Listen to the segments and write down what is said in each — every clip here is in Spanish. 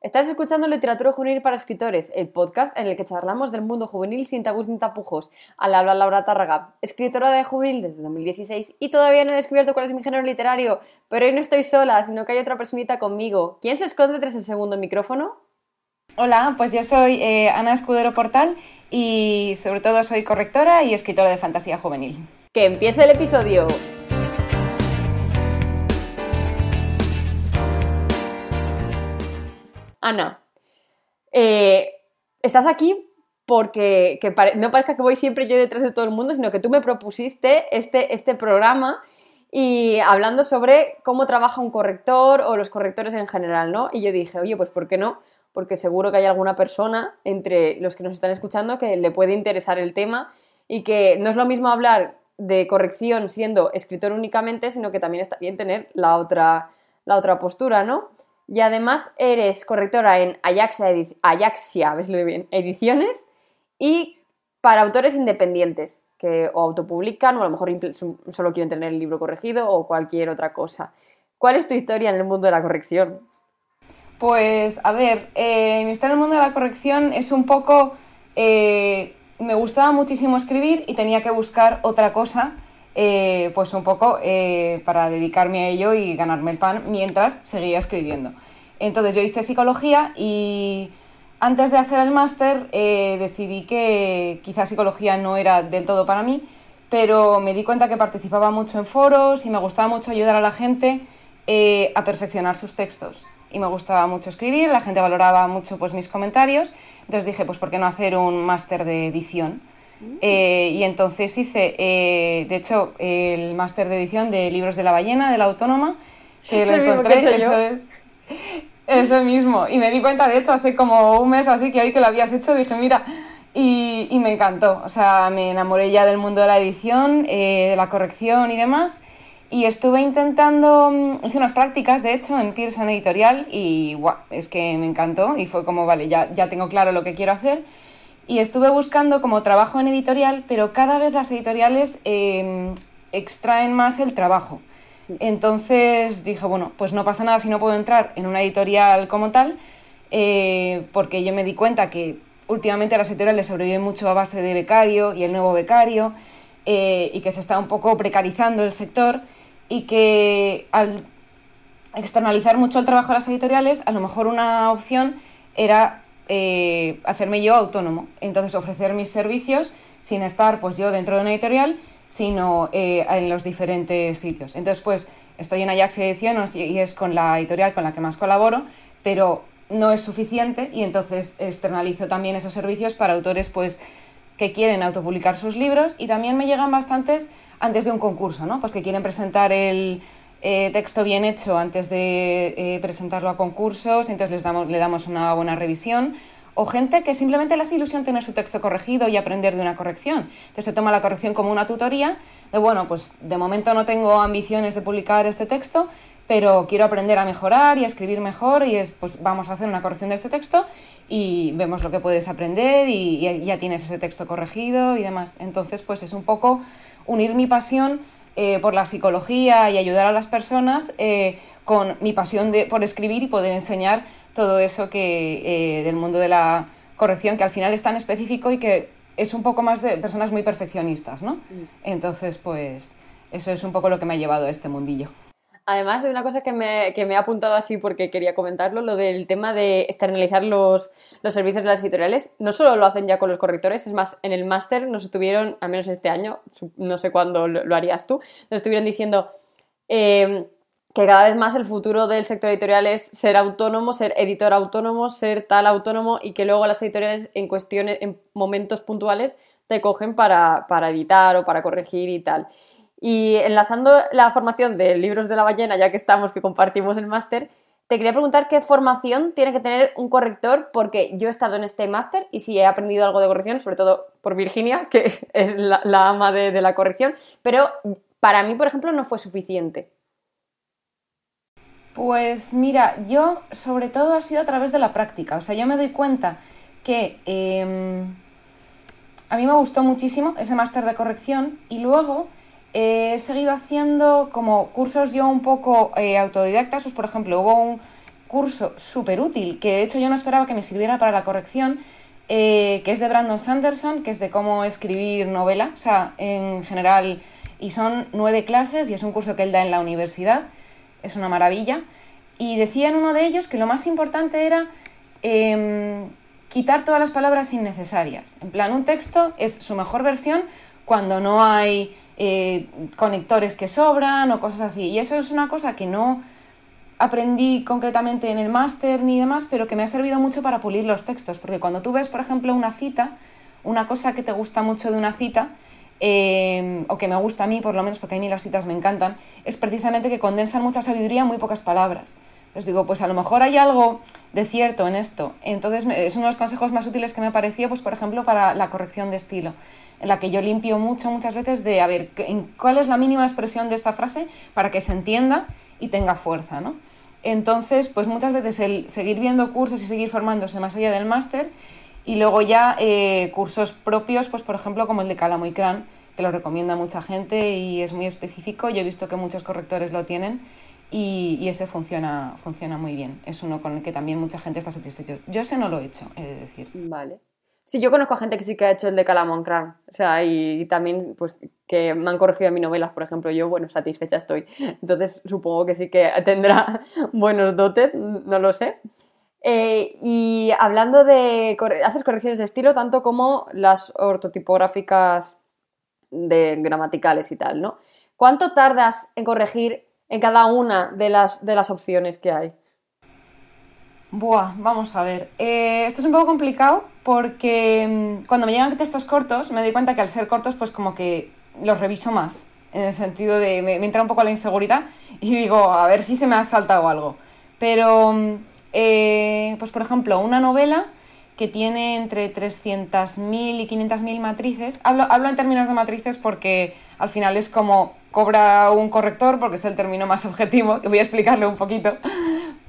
Estás escuchando Literatura Juvenil para Escritores, el podcast en el que charlamos del mundo juvenil sin tabús ni tapujos. Al habla Laura Tárraga, escritora de juvenil desde 2016 y todavía no he descubierto cuál es mi género literario, pero hoy no estoy sola, sino que hay otra personita conmigo. ¿Quién se esconde tras el segundo micrófono? Hola, pues yo soy eh, Ana Escudero Portal y sobre todo soy correctora y escritora de fantasía juvenil. ¡Que empiece el episodio! Ana, eh, estás aquí porque no parezca que voy siempre yo detrás de todo el mundo, sino que tú me propusiste este, este programa y hablando sobre cómo trabaja un corrector o los correctores en general, ¿no? Y yo dije, oye, pues ¿por qué no? Porque seguro que hay alguna persona entre los que nos están escuchando que le puede interesar el tema y que no es lo mismo hablar de corrección siendo escritor únicamente, sino que también está bien tener la otra, la otra postura, ¿no? Y además eres correctora en Ajaxia, Ajaxia bien, Ediciones y para autores independientes que o autopublican o a lo mejor solo quieren tener el libro corregido o cualquier otra cosa. ¿Cuál es tu historia en el mundo de la corrección? Pues, a ver, eh, mi historia en el mundo de la corrección es un poco... Eh, me gustaba muchísimo escribir y tenía que buscar otra cosa eh, pues un poco eh, para dedicarme a ello y ganarme el pan mientras seguía escribiendo. Entonces yo hice psicología y antes de hacer el máster eh, decidí que quizás psicología no era del todo para mí, pero me di cuenta que participaba mucho en foros y me gustaba mucho ayudar a la gente a perfeccionar sus textos. Y me gustaba mucho escribir, la gente valoraba mucho pues, mis comentarios, entonces dije, pues ¿por qué no hacer un máster de edición? Eh, y entonces hice, eh, de hecho, el máster de edición de libros de la ballena, de la autónoma, que lo encontré, eso es. Eso mismo. Y me di cuenta, de hecho, hace como un mes así que hoy que lo habías hecho, dije, mira, y, y me encantó. O sea, me enamoré ya del mundo de la edición, eh, de la corrección y demás. Y estuve intentando, mm, hice unas prácticas, de hecho, en Pearson Editorial y guau, es que me encantó y fue como, vale, ya, ya tengo claro lo que quiero hacer y estuve buscando como trabajo en editorial, pero cada vez las editoriales em, extraen más el trabajo. Entonces dije, bueno, pues no pasa nada si no puedo entrar en una editorial como tal, eh, porque yo me di cuenta que últimamente las editoriales sobreviven mucho a base de becario y el nuevo becario, eh, y que se está un poco precarizando el sector, y que al externalizar mucho el trabajo a las editoriales, a lo mejor una opción era eh, hacerme yo autónomo. Entonces ofrecer mis servicios sin estar pues yo dentro de una editorial, sino eh, en los diferentes sitios. Entonces pues estoy en Ajax Ediciones y es con la editorial con la que más colaboro, pero no es suficiente y entonces externalizo también esos servicios para autores pues que quieren autopublicar sus libros y también me llegan bastantes antes de un concurso, ¿no? Pues que quieren presentar el, eh, texto bien hecho antes de eh, presentarlo a concursos, entonces les damos, le damos una buena revisión. O gente que simplemente le hace ilusión tener su texto corregido y aprender de una corrección. Entonces se toma la corrección como una tutoría de, bueno, pues de momento no tengo ambiciones de publicar este texto, pero quiero aprender a mejorar y a escribir mejor y es, pues vamos a hacer una corrección de este texto y vemos lo que puedes aprender y, y ya tienes ese texto corregido y demás. Entonces, pues es un poco unir mi pasión eh, por la psicología y ayudar a las personas eh, con mi pasión de, por escribir y poder enseñar todo eso que eh, del mundo de la corrección, que al final es tan específico y que es un poco más de personas muy perfeccionistas, ¿no? Mm. Entonces, pues eso es un poco lo que me ha llevado a este mundillo. Además de una cosa que me, que me, he apuntado así porque quería comentarlo, lo del tema de externalizar los, los, servicios de las editoriales, no solo lo hacen ya con los correctores, es más, en el máster nos estuvieron, al menos este año, no sé cuándo lo, harías tú, nos estuvieron diciendo em, que cada vez más el futuro del sector editorial es ser autónomo, ser editor autónomo, ser tal autónomo y que luego las editoriales en cuestiones, en momentos puntuales, te cogen para, para editar o para corregir y tal. Y enlazando la formación de libros de la ballena, ya que estamos, que compartimos el máster, te quería preguntar qué formación tiene que tener un corrector, porque yo he estado en este máster y sí he aprendido algo de corrección, sobre todo por Virginia, que es la, ama de, la corrección, pero para mí, por ejemplo, no fue suficiente. Pues mira, yo sobre todo ha sido a través de la práctica, o sea, yo me doy cuenta que em, a mí me gustó muchísimo ese máster de corrección y luego he seguido haciendo como cursos yo un poco eh, autodidactas, pues por ejemplo hubo curso súper útil, que de hecho yo no esperaba que me sirviera para la corrección, eh, que es de Brandon Sanderson, que es de cómo escribir novela, o sea, en general, y son nueve clases y es un curso que él da en la universidad, es una maravilla. Y decía en uno de ellos que lo más importante era em, quitar todas las palabras innecesarias. En plan, un texto es su mejor versión cuando no hay eh, conectores que sobran o cosas así. Y eso es una cosa que no aprendí concretamente en el máster ni demás, pero que me ha servido mucho para pulir los textos. Porque cuando tú ves, por ejemplo, una cita, una cosa que te gusta mucho de una cita, eh, o que me gusta a mí por lo menos, porque a mí las citas me encantan, es precisamente que condensan mucha sabiduría en muy pocas palabras. Os digo, pues a lo mejor hay algo de cierto en esto. Entonces es uno de los consejos más útiles que me ha parecido, pues por ejemplo, para la corrección de estilo en la que yo limpio mucho muchas veces de a ver cuál es la mínima expresión de esta frase para que se entienda y tenga fuerza, ¿no? Entonces, pues muchas veces el seguir viendo cursos y seguir formándose más allá del máster y luego ya eh, cursos propios, pues por ejemplo como el de Calamo y Cran, que lo recomienda mucha gente y es muy específico. Yo he visto que muchos correctores lo tienen y, y, ese funciona, funciona muy bien. Es uno con el que también mucha gente está satisfecho. Yo ese no lo he hecho, he de decir. Vale. Sí, yo conozco a gente que sí que ha hecho el de Calamon Crown. O sea, y, también, pues, que me han corregido mis novelas, por ejemplo. Yo, bueno, satisfecha estoy. Entonces, supongo que sí que tendrá buenos dotes, no lo sé. Eh, y hablando de. Haces correcciones de estilo, tanto como las ortotipográficas de gramaticales y tal, ¿no? ¿Cuánto tardas en corregir en cada una de las, de las opciones que hay? Buah, vamos a ver. Eh, esto es un poco complicado porque mm, cuando me llegan textos cortos me doy cuenta que al ser cortos pues como que los reviso más. En el sentido de me, entra un poco la inseguridad y digo, a ver si se me ha saltado algo. Pero, mm, eh, pues por ejemplo, una novela que tiene entre 300.000 y 500.000 matrices. Hablo, hablo en términos de matrices porque al final es como cobra un corrector, porque es el término más objetivo, y voy a explicarlo un poquito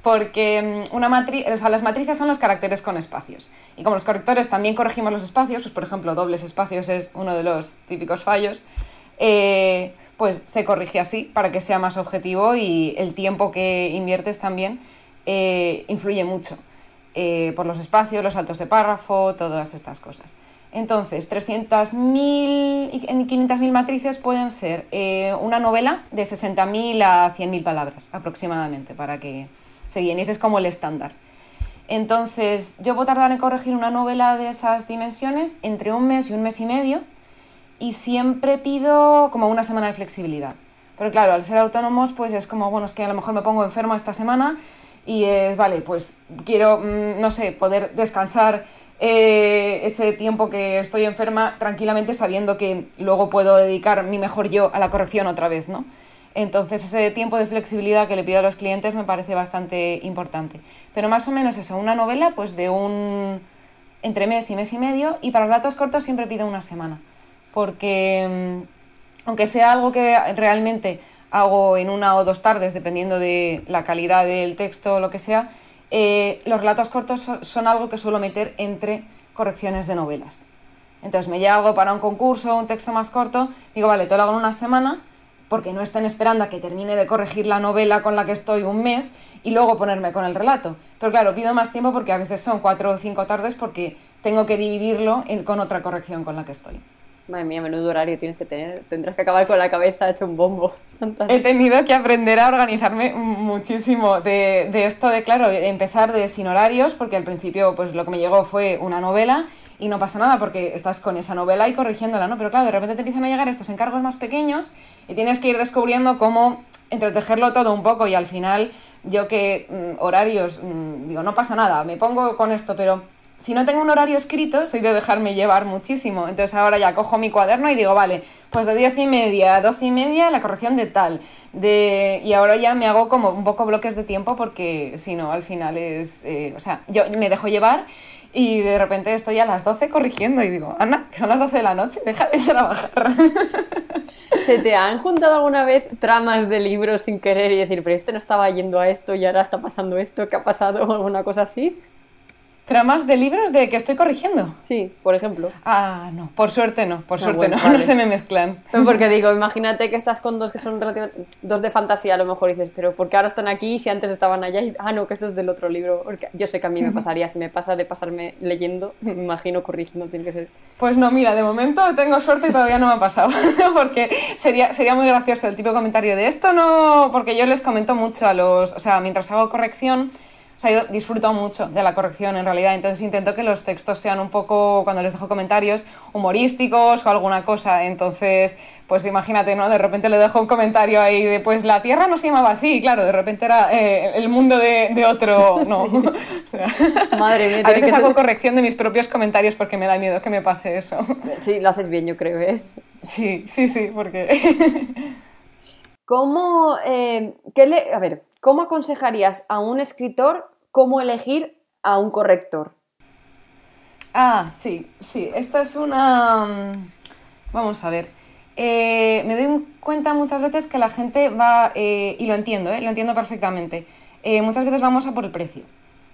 porque mm, una matriz, o sea, las matrices son los caracteres con espacios. Y como los correctores también corregimos los espacios, pues por ejemplo, dobles espacios es uno de los típicos fallos, eh, pues se corrige así para que sea más objetivo y el tiempo que inviertes también eh, influye mucho eh, por los espacios, los saltos de párrafo, todas estas cosas. Entonces, 300.000 y 500.000 matrices pueden ser una novela de 60.000 a 100.000 palabras aproximadamente, para que, seguían y ese es como el estándar. Entonces, yo puedo tardar en corregir una novela de esas dimensiones entre un mes y un mes y medio y siempre pido como una semana de flexibilidad. Pero claro, al ser autónomos, pues es como, bueno, es que a lo mejor me pongo enfermo esta semana y es, vale, pues quiero, mm, no sé, poder descansar eh, ese tiempo que estoy enferma tranquilamente sabiendo que luego puedo dedicar mi mejor yo a la corrección otra vez, ¿no? Entonces ese tiempo de flexibilidad que le pido a los clientes me parece bastante importante. Pero más o menos eso, una novela pues de un entre mes y mes y medio y para relatos cortos siempre pido una semana. Porque mm, aunque sea algo que realmente hago en una o dos tardes, dependiendo de la calidad del texto o lo que sea, eh, los relatos cortos son, algo que suelo meter entre correcciones de novelas. Entonces me llega algo para un concurso, un texto más corto, digo, vale, te lo hago en una semana porque no estén esperando a que termine de corregir la novela con la que estoy un mes y luego ponerme con el relato. Pero claro, pido más tiempo porque a veces son cuatro o cinco tardes porque tengo que dividirlo con otra corrección con la que estoy. Madre mía, menudo horario tienes que tener. Tendrás que acabar con la cabeza hecho un bombo. He tenido que aprender a organizarme muchísimo de, de, esto de, claro, empezar de sin horarios, porque al principio pues lo que me llegó fue una novela y no pasa nada porque estás con esa novela y corrigiéndola, ¿no? Pero claro, de repente te empiezan a llegar estos encargos más pequeños y tienes que ir descubriendo cómo entretejerlo todo un poco y al final yo que mm, horarios, mm, digo, no pasa nada, me pongo con esto, pero si no tengo un horario escrito, soy de dejarme llevar muchísimo. Entonces ahora ya cojo mi cuaderno y digo, vale, pues de diez y media a doce y media la corrección de tal. De... Y ahora ya me hago como un poco bloques de tiempo porque si no, al final es... Eh, o sea, yo me dejo llevar y de repente estoy a las 12 corrigiendo y digo, Ana, que son las 12 de la noche, deja de trabajar. ¿Se te han juntado alguna vez tramas de libros sin querer y decir, pero este no estaba yendo a esto y ahora está pasando esto, ¿qué ha pasado? o alguna cosa así? ¿Tramas de libros de que estoy corrigiendo? Sí, por ejemplo. Ah, no, por suerte no, por Ah, suerte bueno, no, vale. no se me mezclan. No, Porque digo, imagínate que estás con dos que son relativamente... Dos de fantasía a lo mejor y dices, pero ¿por qué ahora están aquí si antes estaban allá? Y, ah, no, que eso es del otro libro. Porque yo sé que a mí me pasaría, si me pasa de pasarme leyendo, me imagino corrigiendo, tiene que ser... Pues no, mira, de momento tengo suerte y todavía no me ha pasado, porque sería, sería muy gracioso el tipo de comentario de esto no, porque yo les comento mucho a los, o sea, mientras hago corrección, o sea, yo disfruto mucho de la corrección en realidad, entonces intento que los textos sean un poco, cuando les dejo comentarios, humorísticos o alguna cosa, entonces, pues imagínate, ¿no? De repente le dejo un comentario ahí de, pues la Tierra no se llamaba así, claro, de repente era eh, el mundo de, de otro, no, o sea, Madre mía, a veces que hago corrección de mis propios comentarios porque me da miedo que me pase eso. Sí, lo haces bien, yo creo, ¿ves? Sí, sí, sí, porque... ¿Cómo, eh, qué le, a ver, ¿cómo aconsejarías a un escritor cómo elegir a un corrector? ah, sí, sí, esta es una... mm, Vamos a ver. Eh, me doy cuenta muchas veces que la gente va, eh, y lo entiendo, eh, lo entiendo perfectamente, muchas veces vamos a por el precio.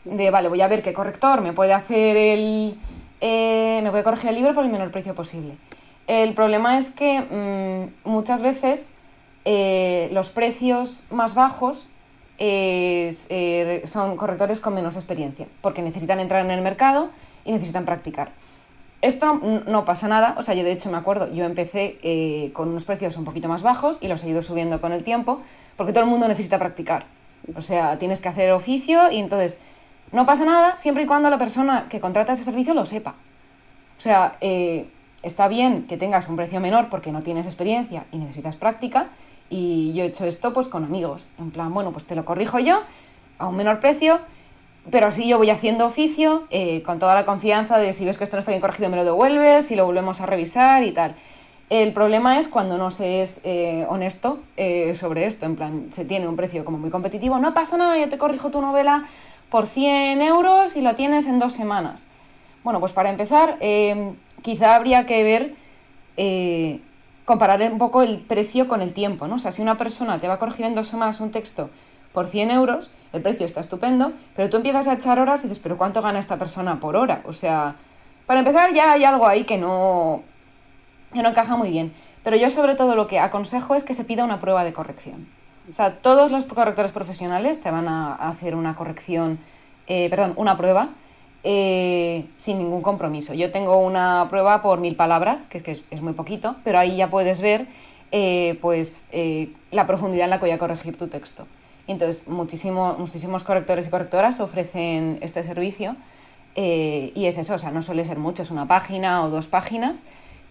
De, vale, voy a ver qué corrector me puede hacer el... me puede corregir el libro por el menor precio posible. El problema es que mm, muchas veces los precios más bajos es, eh, son correctores con menos experiencia, porque necesitan entrar en el mercado y necesitan practicar. Esto no pasa nada, o sea, yo de hecho me acuerdo, yo empecé eh, con unos precios un poquito más bajos y los he ido subiendo con el tiempo, porque todo el mundo necesita practicar. O sea, tienes que hacer oficio y entonces no pasa nada siempre y cuando la persona que contrata ese servicio lo sepa. O sea, eh, está bien que tengas un precio menor porque no tienes experiencia y necesitas práctica. Y yo he hecho esto pues con amigos. En plan, bueno, pues te lo corrijo yo a un menor precio, pero así yo voy haciendo oficio eh, con toda la confianza de si ves que esto no está bien corregido me lo devuelves y lo volvemos a revisar y tal. El problema es cuando no se es eh, honesto eh, sobre esto, en plan, se tiene un precio como muy competitivo, no pasa nada, yo te corrijo tu novela por 100 euros y lo tienes en dos semanas. Bueno, pues para empezar, quizá habría que ver, comparar un poco el precio con el tiempo, ¿no? O sea, si una persona te va a corregir en dos semanas un texto por 100 euros, el precio está estupendo, pero tú empiezas a echar horas y dices, pero ¿cuánto gana esta persona por hora? O sea, para empezar ya hay algo ahí que no, que no encaja muy bien. Pero yo sobre todo lo que aconsejo es que se pida una prueba de corrección. O sea, todos los correctores profesionales te van a hacer una corrección, eh, perdón, una prueba eh, sin ningún compromiso. Yo tengo una prueba por mil palabras, que es que es, muy poquito, pero ahí ya puedes ver eh, pues, eh, la profundidad en la que voy a corregir tu texto. Entonces, muchísimo, muchísimos correctores y correctoras ofrecen este servicio eh, y es eso, o sea, no suele ser mucho, es una página o dos páginas,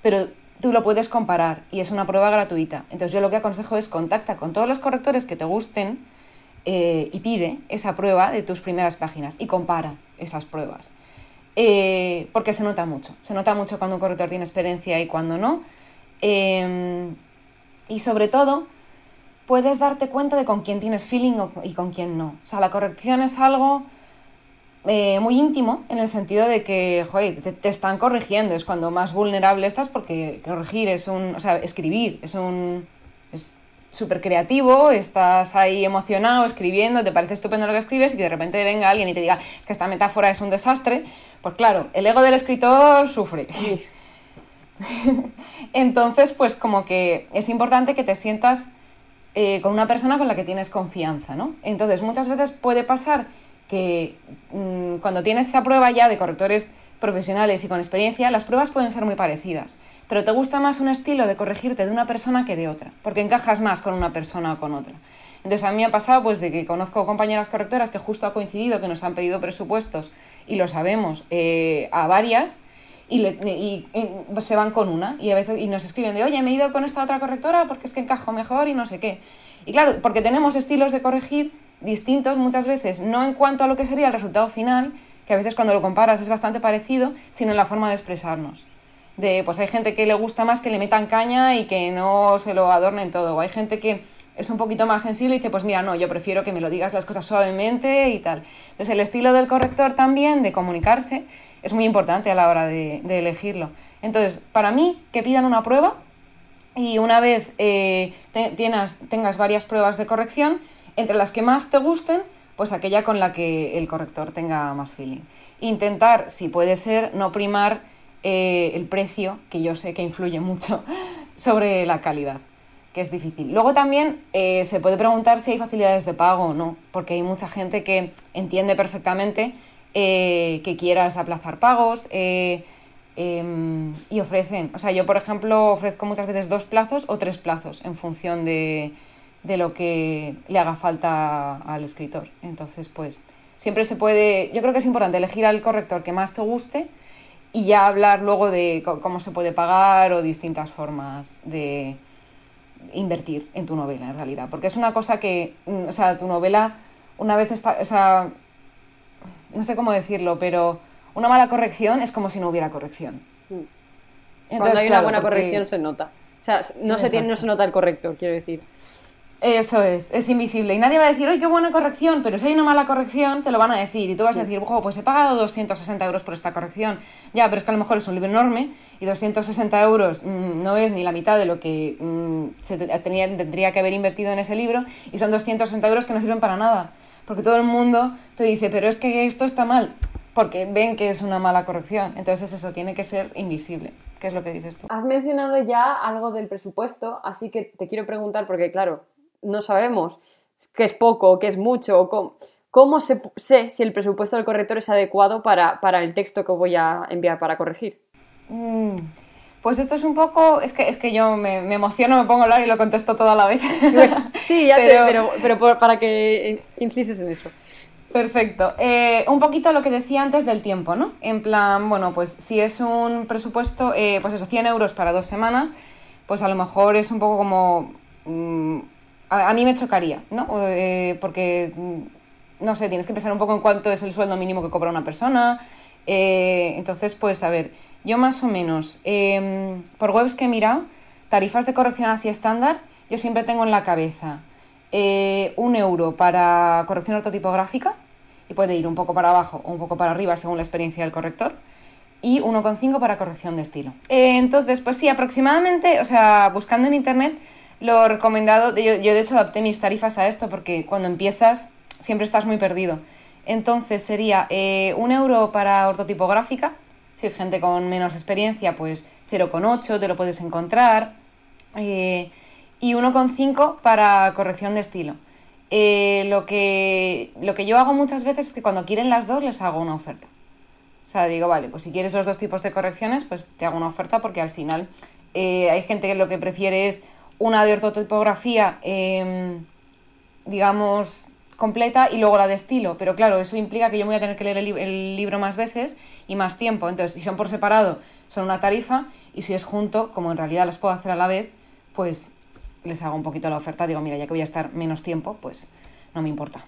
pero tú lo puedes comparar y es una prueba gratuita. Entonces yo lo que aconsejo es contacta con todos los correctores que te gusten eh, y pide esa prueba de tus primeras páginas y compara esas pruebas. Eh, porque se nota mucho, se nota mucho cuando un corrector tiene experiencia y cuando no. Eh, y sobre todo, puedes darte cuenta de con quién tienes feeling y con quién no. O sea, la corrección es algo eh, muy íntimo en el sentido de que, joder, te, están corrigiendo, es cuando más vulnerable estás porque corregir es un, o sea, escribir es un, súper creativo, estás ahí emocionado escribiendo, te parece estupendo lo que escribes y que de repente venga alguien y te diga "Es que esta metáfora es un desastre, pues claro, el ego del escritor sufre. Entonces, pues como que es importante que te sientas eh, con una persona con la que tienes confianza, ¿no? Entonces, muchas veces puede pasar que mm, cuando tienes esa prueba ya de correctores profesionales y con experiencia, las pruebas pueden ser muy parecidas, pero te gusta más un estilo de corregirte de una persona que de otra, porque encajas más con una persona o con otra. Entonces a mí ha pasado pues de que conozco compañeras correctoras que justo ha coincidido que nos han pedido presupuestos y lo sabemos eh, a varias y, pues, se van con una y a veces y nos escriben de oye me he ido con esta otra correctora porque es que encajo mejor y no sé qué y claro porque tenemos estilos de corregir distintos muchas veces no en cuanto a lo que sería el resultado final que a veces cuando lo comparas es bastante parecido sino en la forma de expresarnos de pues hay gente que le gusta más que le metan caña y que no se lo adornen todo. O hay gente que es un poquito más sensible y dice pues mira no yo prefiero que me lo digas las cosas suavemente y tal. Entonces el estilo del corrector también de comunicarse es muy importante a la hora de, elegirlo. Entonces para mí que pidan una prueba y una vez eh, tengas varias pruebas de corrección, entre las que más te gusten, pues aquella con la que el corrector tenga más feeling. Intentar, si puede ser, no primar eh, el precio, que yo sé que influye mucho, sobre la calidad, que es difícil. Luego también eh, se puede preguntar si hay facilidades de pago o no, porque hay mucha gente que entiende perfectamente eh, que quieras aplazar pagos em, y ofrecen, o sea, yo por ejemplo ofrezco muchas veces dos plazos o tres plazos en función de, de lo que le haga falta al escritor. Entonces, pues siempre se puede, yo creo que es importante elegir al corrector que más te guste y ya hablar luego de cómo se puede pagar o distintas formas de invertir en tu novela en realidad. Porque es una cosa que, mm, o sea, tu novela una vez está, o sea, no sé cómo decirlo, pero una mala corrección es como si no hubiera corrección. Entonces, Cuando hay una buena corrección se nota. O sea, no se, tiene, no se nota el corrector, quiero decir. Eso es, es invisible. Y nadie va a decir, ¡ay, qué buena corrección! Pero si hay una mala corrección, te lo van a decir. Y tú vas a decir, ojo, pues he pagado 260 euros por esta corrección. Ya, pero es que a lo mejor es un libro enorme y 260 euros mm, no es ni la mitad de lo que mm, se tenía, tendría que haber invertido en ese libro. Y son 260 euros que no sirven para nada. Porque todo el mundo te dice, pero es que esto está mal. Porque ven que es una mala corrección. Entonces eso tiene que ser invisible. ¿Qué es lo que dices tú? Has mencionado ya algo del presupuesto, así que te quiero preguntar, porque claro, no sabemos qué es poco qué es mucho. cómo, cómo sé, si el presupuesto del corrector es adecuado para, el texto que voy a enviar para corregir? Mm, pues esto es un poco. Es que, es que yo me, emociono, me pongo a hablar y lo contesto toda la vez. sí, ya pero, pero, para que incises en eso. Perfecto. Eh, un poquito lo que decía antes del tiempo, ¿no? En plan, bueno, pues si es un presupuesto, eh, pues eso, 100 euros para dos semanas, pues a lo mejor es un poco como. Mm, a, mí me chocaría, ¿no? Eh, porque, mm, no sé, tienes que pensar un poco en cuánto es el sueldo mínimo que cobra una persona. Eh, entonces, pues, a ver, yo más o menos, em, por webs que he mirado, tarifas de corrección así estándar, yo siempre tengo en la cabeza eh, un euro para corrección ortotipográfica, y puede ir un poco para abajo o un poco para arriba según la experiencia del corrector, y 1,5 para corrección de estilo. entonces, pues sí, aproximadamente, o sea, buscando en internet, lo recomendado, yo, yo de hecho adapté mis tarifas a esto porque cuando empiezas siempre estás muy perdido. Entonces sería eh, un euro para ortotipográfica, si es gente con menos experiencia, pues 0,8 te lo puedes encontrar, eh, y 1,5 para corrección de estilo. Eh, lo, que, lo que yo hago muchas veces es que cuando quieren las dos les hago una oferta. O sea, digo, vale, pues si quieres los dos tipos de correcciones, pues te hago una oferta porque al final hay gente que lo que prefiere es una de ortotipografía, em, digamos, completa y luego la de estilo. Pero claro, eso implica que yo voy a tener que leer el, libro más veces y más tiempo. Entonces, si son por separado, son una tarifa y si es junto, como en realidad las puedo hacer a la vez, pues les hago un poquito la oferta. Digo, mira, ya que voy a estar menos tiempo, pues no me importa.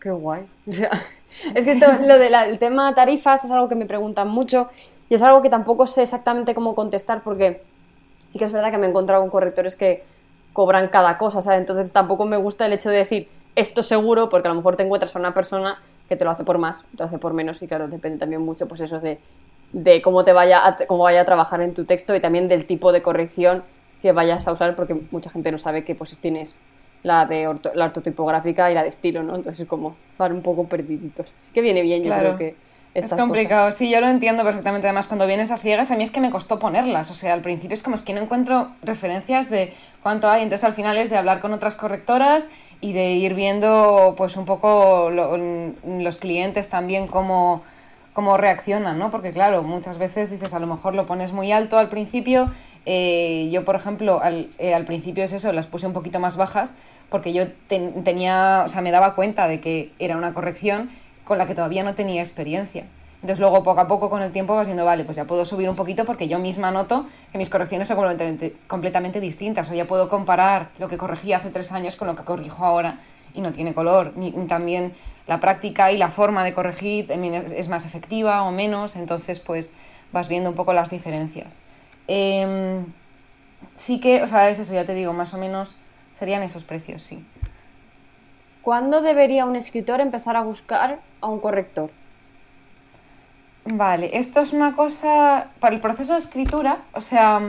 Qué guay. es que lo del tema tarifas es algo que me preguntan mucho y es algo que tampoco sé exactamente cómo contestar porque sí que es verdad que me he encontrado con correctores que cobran cada cosa, ¿sabes? Entonces tampoco me gusta el hecho de decir esto seguro, porque a lo mejor te encuentras a una persona que te lo hace por más, te lo hace por menos, y claro, depende también mucho, pues eso de, de cómo te vaya a, cómo vaya a trabajar en tu texto y también del tipo de corrección que vayas a usar, porque mucha gente no sabe qué pues tienes la de la ortotipográfica y la de estilo, ¿no? Entonces es como van un poco perdiditos. Así que viene bien, yo creo que es complicado, sí, yo lo entiendo perfectamente. Además, cuando vienes a ciegas, a mí es que me costó ponerlas. O sea, al principio es como es que no encuentro referencias de cuánto hay. Entonces, al final es de hablar con otras correctoras y de ir viendo, pues, un poco los clientes también cómo, cómo reaccionan, ¿no? Porque, claro, muchas veces dices, a lo mejor lo pones muy alto al principio. Eh, yo, por ejemplo, al, eh, al, principio es eso, las puse un poquito más bajas porque yo tenía, o sea, me daba cuenta de que era una corrección con la que todavía no tenía experiencia. Entonces luego poco a poco con el tiempo vas viendo, vale, pues ya puedo subir un poquito porque yo misma noto que mis correcciones son completamente, completamente distintas. O ya puedo comparar lo que corregí hace tres años con lo que corrijo ahora y no tiene color. también la práctica y la forma de corregir es más efectiva o menos, entonces pues vas viendo un poco las diferencias. Em, sí que, o sea, es eso, ya te digo, más o menos serían esos precios, sí. ¿Cuándo debería un escritor empezar a buscar a un corrector? Vale, esto es una cosa para el proceso de escritura, o sea,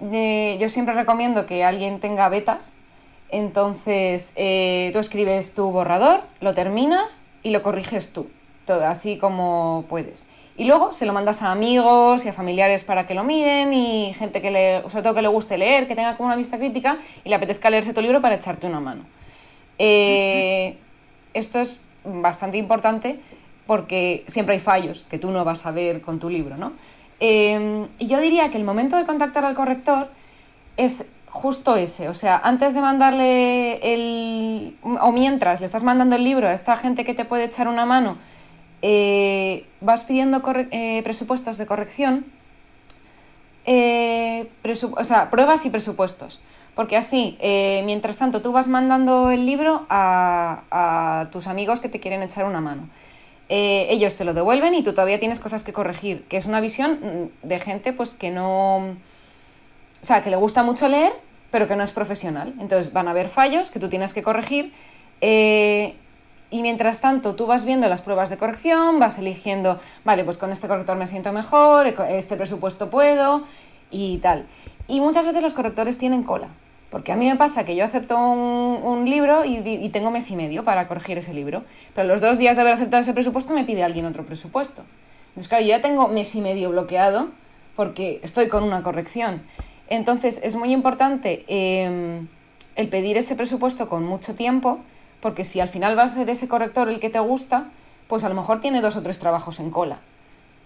yo siempre recomiendo que alguien tenga betas Entonces, eh, tú escribes tu borrador, lo terminas y lo corriges tú, todo así como puedes. Y luego se lo mandas a amigos y a familiares para que lo miren y gente que le, sobre todo que le guste leer, que tenga como una vista crítica y le apetezca leerse tu libro para echarte una mano. Eh, esto es bastante importante porque siempre hay fallos que tú no vas a ver con tu libro, ¿no? Eh, y yo diría que el momento de contactar al corrector es justo ese, o sea, antes de mandarle el... o mientras le estás mandando el libro a esta gente que te puede echar una mano, eh, vas pidiendo eh, presupuestos de corrección, eh, o sea, pruebas y presupuestos. Porque así, mientras tanto, tú vas mandando el libro a, tus amigos que te quieren echar una mano. ellos te lo devuelven y tú todavía tienes cosas que corregir, que es una visión mm, de gente pues que no... O sea, que le gusta mucho leer, pero que no es profesional. Entonces van a haber fallos que tú tienes que corregir. Y mientras tanto, tú vas viendo las pruebas de corrección, vas eligiendo, vale, pues con este corrector me siento mejor, este presupuesto puedo y tal. Y muchas veces los correctores tienen cola. Porque a mí me pasa que yo acepto un, libro y, tengo mes y medio para corregir ese libro. Pero los dos días de haber aceptado ese presupuesto me pide alguien otro presupuesto. Entonces, claro, yo ya tengo mes y medio bloqueado porque estoy con una corrección. Entonces, es muy importante em, el pedir ese presupuesto con mucho tiempo porque si al final va a ser ese corrector el que te gusta, pues a lo mejor tiene dos o tres trabajos en cola.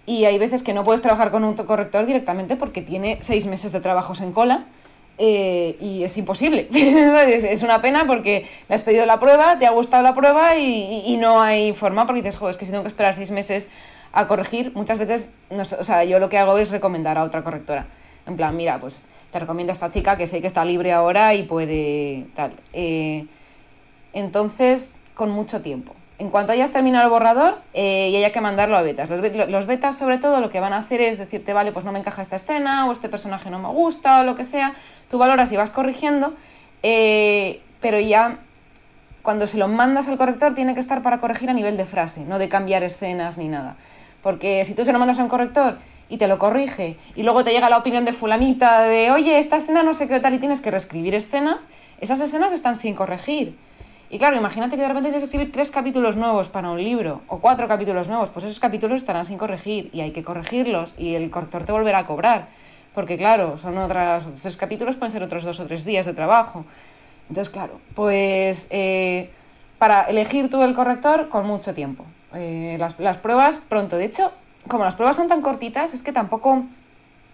Y hay veces que no puedes trabajar con un corrector directamente porque tiene seis meses de trabajos en cola eh, y es imposible. es, una pena porque le has pedido la prueba, te ha gustado la prueba y, no hay forma porque dices, joder, es que si tengo que esperar seis meses a corregir, muchas veces, no, o sea, yo lo que hago es recomendar a otra correctora. En plan, mira, pues te recomiendo a esta chica que sé que está libre ahora y puede tal. Eh, entonces, con mucho tiempo. En cuanto hayas terminado el borrador eh, y haya que mandarlo a betas. Los, betas, sobre todo, lo que van a hacer es decirte, vale, pues no me encaja esta escena, o este personaje no me gusta, o lo que sea. Tú valoras y vas corrigiendo, eh, pero ya cuando se lo mandas al corrector tiene que estar para corregir a nivel de frase, no de cambiar escenas ni nada. Porque si tú se lo mandas a un corrector y te lo corrige, y luego te llega la opinión de fulanita de, oye, esta escena no sé qué tal, y tienes que reescribir escenas, esas escenas están sin corregir. Y claro, imagínate que de repente tienes que escribir tres capítulos nuevos para un libro o cuatro capítulos nuevos, pues esos capítulos estarán sin corregir y hay que corregirlos y el corrector te volverá a cobrar. Porque claro, son otras, tres capítulos, pueden ser otros dos o tres días de trabajo. Entonces, claro, pues eh, para elegir tú el corrector con mucho tiempo. Eh, las, las pruebas pronto. De hecho, como las pruebas son tan cortitas, es que tampoco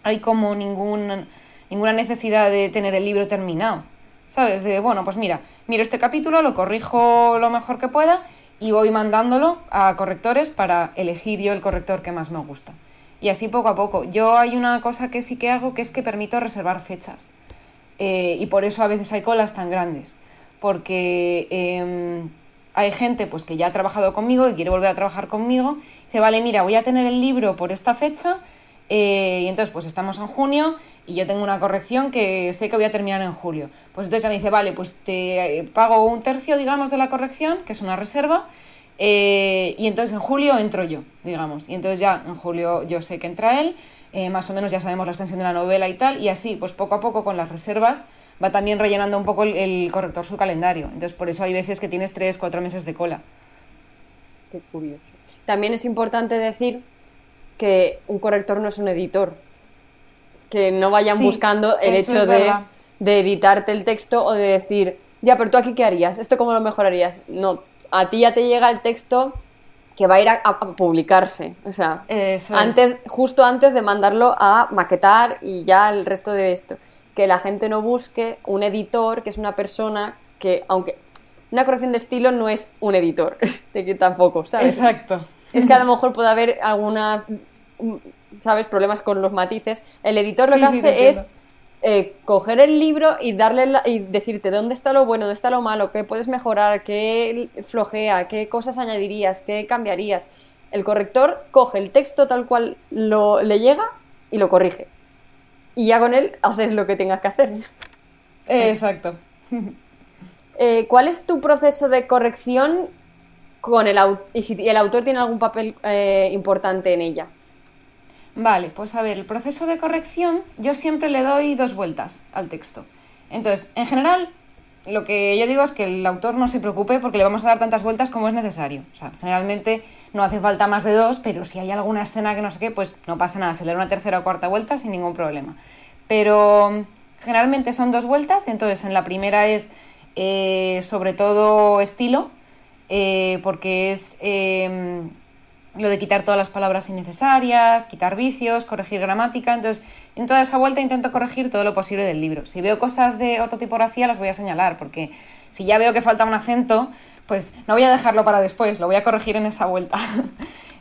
hay como ningún, ninguna necesidad de tener el libro terminado. ¿Sabes? De, bueno, pues mira, miro este capítulo, lo corrijo lo mejor que pueda y voy mandándolo a correctores para elegir yo el corrector que más me gusta. Y así poco a poco. Yo hay una cosa que sí que hago que es que permito reservar fechas. Eh, y por eso a veces hay colas tan grandes. Porque em, hay gente pues, que ya ha trabajado conmigo y quiere volver a trabajar conmigo. Dice, vale, mira, voy a tener el libro por esta fecha. Eh, y entonces, pues estamos en junio y yo tengo una corrección que sé que voy a terminar en julio. Pues entonces ya me dice, vale, pues te eh, pago un tercio, digamos, de la corrección, que es una reserva, eh, y entonces en julio entro yo, digamos. Y entonces ya en julio yo sé que entra él, más o menos ya sabemos la extensión de la novela y tal, y así, pues poco a poco con las reservas va también rellenando un poco el, corrector su calendario. Entonces por eso hay veces que tienes tres, cuatro meses de cola. Qué curioso. También es importante decir que un corrector no es un editor que no vayan buscando el hecho de, de, editarte el texto o de decir, ya, pero tú aquí qué harías, esto cómo lo mejorarías. No, a ti ya te llega el texto que va a ir a, publicarse. O sea, antes, justo antes de mandarlo a maquetar y ya el resto de esto. Que la gente no busque un editor, que es una persona que, aunque una corrección de estilo no es un editor, de que tampoco, ¿sabes? Exacto. Es que a lo mejor puede haber algunas ¿sabes? Problemas con los matices. El editor lo que hace es eh, coger el libro y darle y decirte dónde está lo bueno, dónde está lo malo, qué puedes mejorar, qué flojea, qué cosas añadirías, qué cambiarías. El corrector coge el texto tal cual lo, le llega y lo corrige. Y ya con él haces lo que tengas que hacer. exacto. Eh, ¿Cuál es tu proceso de corrección con el y si el autor tiene algún papel eh, importante en ella? Vale, pues a ver, el proceso de corrección yo siempre le doy dos vueltas al texto. Entonces, en general, lo que yo digo es que el autor no se preocupe porque le vamos a dar tantas vueltas como es necesario. O sea, generalmente no hace falta más de dos, pero si hay alguna escena que no sé qué, pues no pasa nada, se le da una tercera o cuarta vuelta sin ningún problema. Pero generalmente son dos vueltas, entonces en la primera es eh, sobre todo estilo, eh, porque es em, lo de quitar todas las palabras innecesarias, quitar vicios, corregir gramática. Entonces, en toda esa vuelta intento corregir todo lo posible del libro. Si veo cosas de ortotipografía, las voy a señalar, porque si ya veo que falta un acento, pues no voy a dejarlo para después, lo voy a corregir en esa vuelta.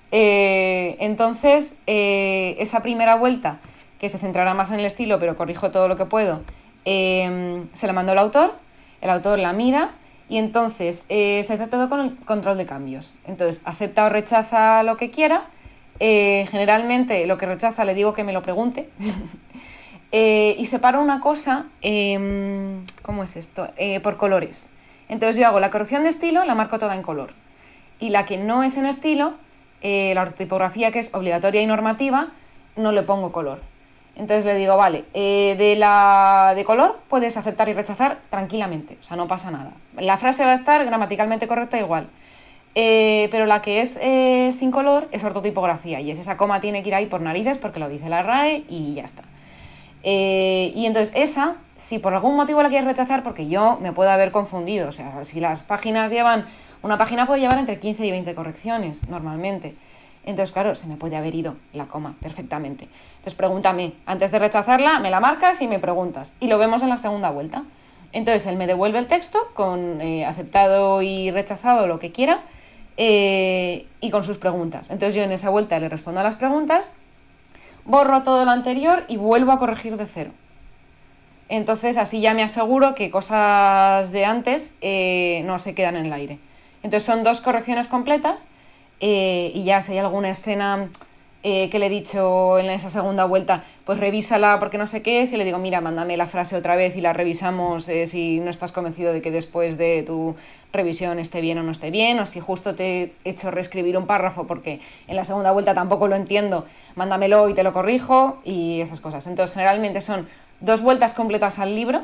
Eh, entonces, eh, esa primera vuelta, que se centrará más en el estilo, pero corrijo todo lo que puedo, em, se la mandó el autor, el autor la mira y entonces eh, se hace todo con el control de cambios. Entonces, acepta o rechaza lo que quiera. Eh, generalmente lo que rechaza le digo que me lo pregunte. eh, y separo una cosa, eh, ¿cómo es esto? Por colores. Entonces yo hago la corrección de estilo, la marco toda en color. Y la que no es en estilo, la ortotipografía que es obligatoria y normativa, no le pongo color. Entonces le digo, vale, eh, de la de color puedes aceptar y rechazar tranquilamente, o sea, no pasa nada. La frase va a estar gramaticalmente correcta igual. Eh, pero la que es eh, sin color es ortotipografía y es esa coma tiene que ir ahí por narices porque lo dice la RAE y ya está. Y entonces esa, si por algún motivo la quieres rechazar, porque yo me puedo haber confundido, o sea, si las páginas llevan, una página puede llevar entre 15 y 20 correcciones normalmente. Entonces, claro, se me puede haber ido la coma perfectamente. Entonces, pregúntame. Antes de rechazarla, me la marcas y me preguntas. Y lo vemos en la segunda vuelta. Entonces, él me devuelve el texto con eh, aceptado y rechazado, lo que quiera, eh, y con sus preguntas. Entonces, yo en esa vuelta le respondo a las preguntas, borro todo lo anterior y vuelvo a corregir de cero. Entonces, así ya me aseguro que cosas de antes eh, no se quedan en el aire. Entonces, son dos correcciones completas eh, y ya si hay alguna escena eh, que le he dicho en esa segunda vuelta, pues revísala porque no sé qué es y le digo, mira, mándame la frase otra vez y la revisamos eh, si no estás convencido de que después de tu revisión esté bien o no esté bien, o si justo te he hecho reescribir un párrafo porque en la segunda vuelta tampoco lo entiendo, mándamelo y te lo corrijo y esas cosas. Entonces, generalmente son dos vueltas completas al libro.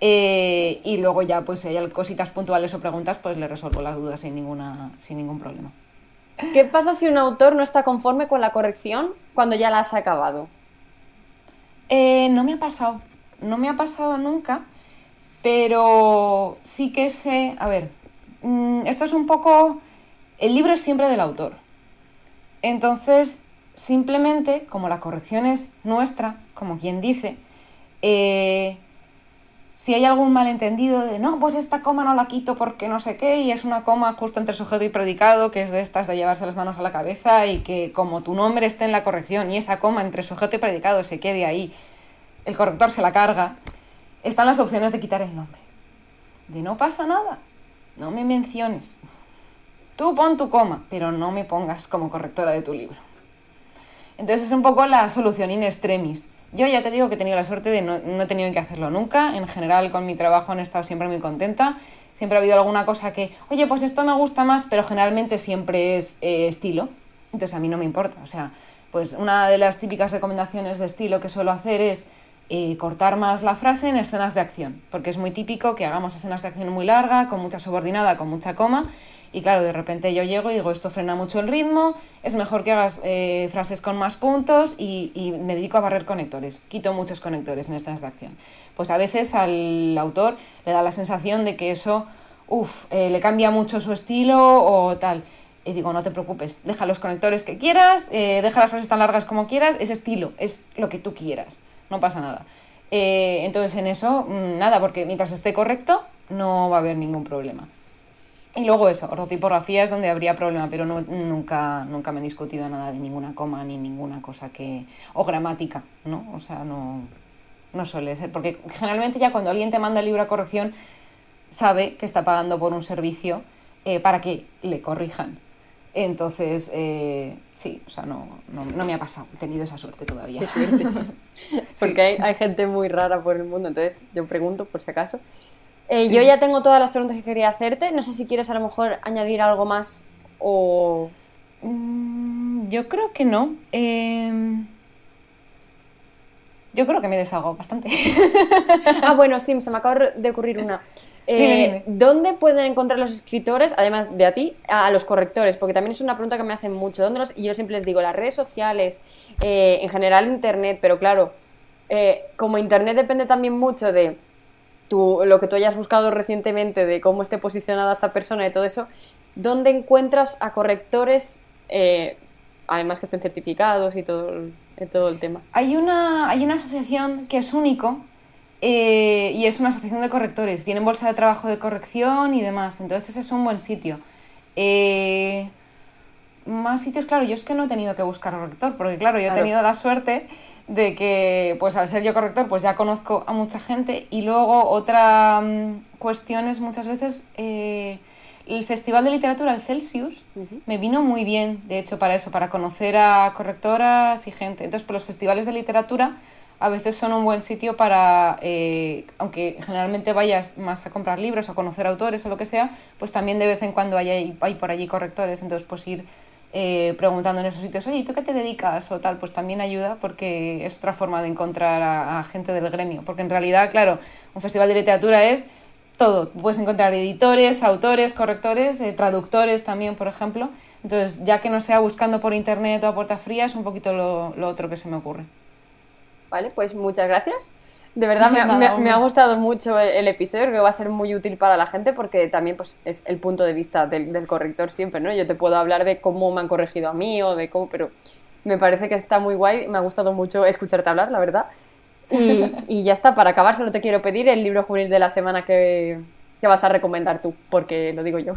eh, y luego ya, pues si hay cositas puntuales o preguntas, pues le resuelvo las dudas sin, ninguna, sin ningún problema. ¿Qué pasa si un autor no está conforme con la corrección cuando ya la has acabado? Eh, no me ha pasado, no me ha pasado nunca, pero sí que sé, a ver, mm, esto es un poco, el libro es siempre del autor. Entonces, simplemente, como la corrección es nuestra, como quien dice, eh, si hay algún malentendido de no, pues esta coma no la quito porque no sé qué, y es una coma justo entre sujeto y predicado, que es de estas de llevarse las manos a la cabeza, y que como tu nombre esté en la corrección y esa coma entre sujeto y predicado se quede ahí, el corrector se la carga, están las opciones de quitar el nombre. De no pasa nada, no me menciones. Tú pon tu coma, pero no me pongas como correctora de tu libro. Entonces es un poco la solución in extremis. Yo ya te digo que he tenido la suerte de no, no he tenido que hacerlo nunca. En general con mi trabajo han estado siempre muy contenta. Siempre ha habido alguna cosa que, oye, pues esto me gusta más, pero generalmente siempre es eh, estilo. Entonces a mí no me importa. O sea, pues una de las típicas recomendaciones de estilo que suelo hacer es eh, cortar más la frase en escenas de acción. Porque es muy típico que hagamos escenas de acción muy larga, con mucha subordinada, con mucha coma. Y claro, de repente yo llego y digo, esto frena mucho el ritmo, es mejor que hagas eh, frases con más puntos y, y, me dedico a barrer conectores. Quito muchos conectores en estas de acción. Pues a veces al autor le da la sensación de que eso, uff, eh, le cambia mucho su estilo o tal. Y digo, no te preocupes, deja los conectores que quieras, eh, deja las frases tan largas como quieras, es estilo, es lo que tú quieras, no pasa nada. Eh, entonces en eso, mmm, nada, porque mientras esté correcto, no va a haber ningún problema. Y luego eso, ortotipografía es donde habría problema, pero no, nunca, nunca me he discutido nada de ninguna coma ni ninguna cosa que... o gramática, ¿no? O sea, no, no suele ser, porque generalmente ya cuando alguien te manda el libro a corrección sabe que está pagando por un servicio eh, para que le corrijan. Entonces, eh, sí, o sea, no, no, no, me ha pasado, he tenido esa suerte todavía. Qué suerte. porque sí. hay, hay, gente muy rara por el mundo, entonces yo pregunto por si acaso. Eh, sí. Yo ya tengo todas las preguntas que quería hacerte. No sé si quieres a lo mejor añadir algo más o... Mm, yo creo que no. Eh... yo creo que me desahogo bastante. ah, bueno, sí, se me acaba de ocurrir una. Eh, ¿Dónde pueden encontrar los escritores, además de a ti, a los correctores? Porque también es una pregunta que me hacen mucho. ¿Dónde los... Y yo siempre les digo, las redes sociales, eh, en general Internet, pero claro, como Internet depende también mucho de tu, lo que tú hayas buscado recientemente, de cómo esté posicionada esa persona y todo eso, ¿dónde encuentras a correctores, además que estén certificados y todo, todo el tema? Hay una, hay una asociación que es único, eh, y es una asociación de correctores. Tienen bolsa de trabajo de corrección y demás. Entonces ese es un buen sitio. Eh, más sitios, claro, yo es que no he tenido que buscar corrector, porque claro, yo he tenido la suerte de que, pues al ser yo corrector, pues ya conozco a mucha gente. Y luego otra mm, cuestión es muchas veces eh, el Festival de Literatura, el Celsius, me vino muy bien, de hecho, para eso, para conocer a correctoras y gente. Entonces, por los festivales de literatura a veces son un buen sitio para, eh, aunque generalmente vayas más a comprar libros o a conocer autores o lo que sea, pues también de vez en cuando hay, hay por allí correctores, entonces pues ir eh, preguntando en esos sitios, oye, ¿tú qué te dedicas o tal? Pues también ayuda porque es otra forma de encontrar a, gente del gremio, porque en realidad, claro, un festival de literatura es todo, puedes encontrar editores, autores, correctores, eh, traductores también, por ejemplo, entonces ya que no sea buscando por internet o a puerta fría, es un poquito lo otro que se me ocurre. Vale, pues muchas gracias. De verdad me, ha gustado mucho el, episodio, creo que va a ser muy útil para la gente porque también pues, es el punto de vista del, corrector siempre, ¿no? Yo te puedo hablar de cómo me han corregido a mí o de cómo, pero me parece que está muy guay, me ha gustado mucho escucharte hablar, la verdad. Y, ya está, para acabar solo te quiero pedir el libro juvenil de la semana que, vas a recomendar tú, porque lo digo yo.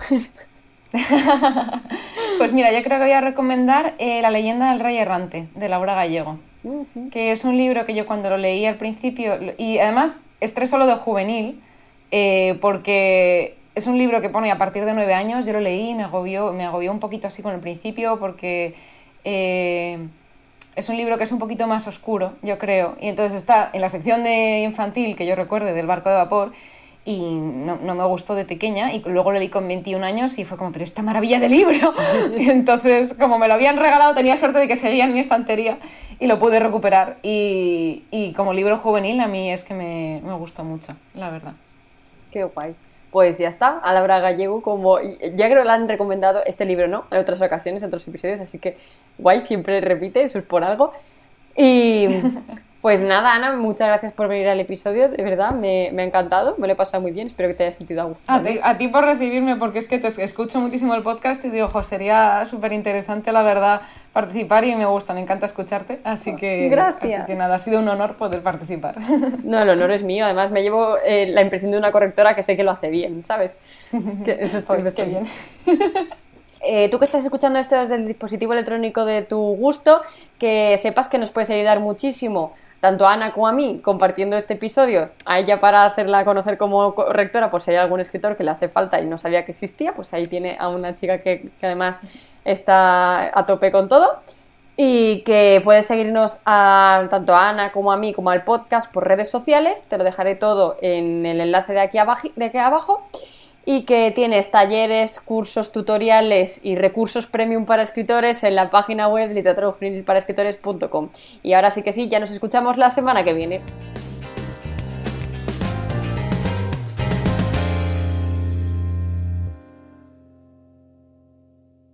pues mira, yo creo que voy a recomendar eh, La leyenda del rey errante, de Laura Gallego que es un libro que yo cuando lo leí al principio, y además es tres solo de juvenil, eh, porque es un libro que pone a partir de nueve años, yo lo leí y me agobió, me agobió un poquito así con el principio, porque eh, es un libro que es un poquito más oscuro, yo creo, y entonces está en la sección de infantil que yo recuerde del barco de vapor, y no, no, me gustó de pequeña y luego lo leí con 21 años y fue como, pero esta maravilla de libro. y entonces, como me lo habían regalado, tenía suerte de que seguía en mi estantería y lo pude recuperar. Y, y como libro juvenil a mí es que me, me gustó mucho, la verdad. Qué guay. Pues ya está, a Laura Gallego, como ya creo que le han recomendado este libro, ¿no? En otras ocasiones, en otros episodios, así que guay, siempre repite, eso es por algo. Y Pues nada, Ana, muchas gracias por venir al episodio, de verdad, me, ha encantado, me lo he pasado muy bien, espero que te hayas sentido a gusto. A ti, por recibirme, porque es que te escucho muchísimo el podcast y digo, ojo, sería súper interesante, la verdad, participar y me gusta, me encanta escucharte, así que, gracias. Así que nada, ha sido un honor poder participar. No, el honor es mío, además me llevo eh, la impresión de una correctora que sé que lo hace bien, ¿sabes? Que eso está bien. Eh, tú que estás escuchando esto desde el dispositivo electrónico de tu gusto, que sepas que nos puedes ayudar muchísimo tanto a Ana como a mí compartiendo este episodio, a ella para hacerla conocer como correctora, por si hay algún escritor que le hace falta y no sabía que existía, pues ahí tiene a una chica que, además está a tope con todo. Y que puedes seguirnos a, tanto a Ana como a mí como al podcast por redes sociales. Te lo dejaré todo en el enlace de aquí. De aquí abajo y que tienes talleres, cursos, tutoriales y recursos premium para escritores en la página web escritores.com Y ahora sí que sí, ya nos escuchamos la semana que viene.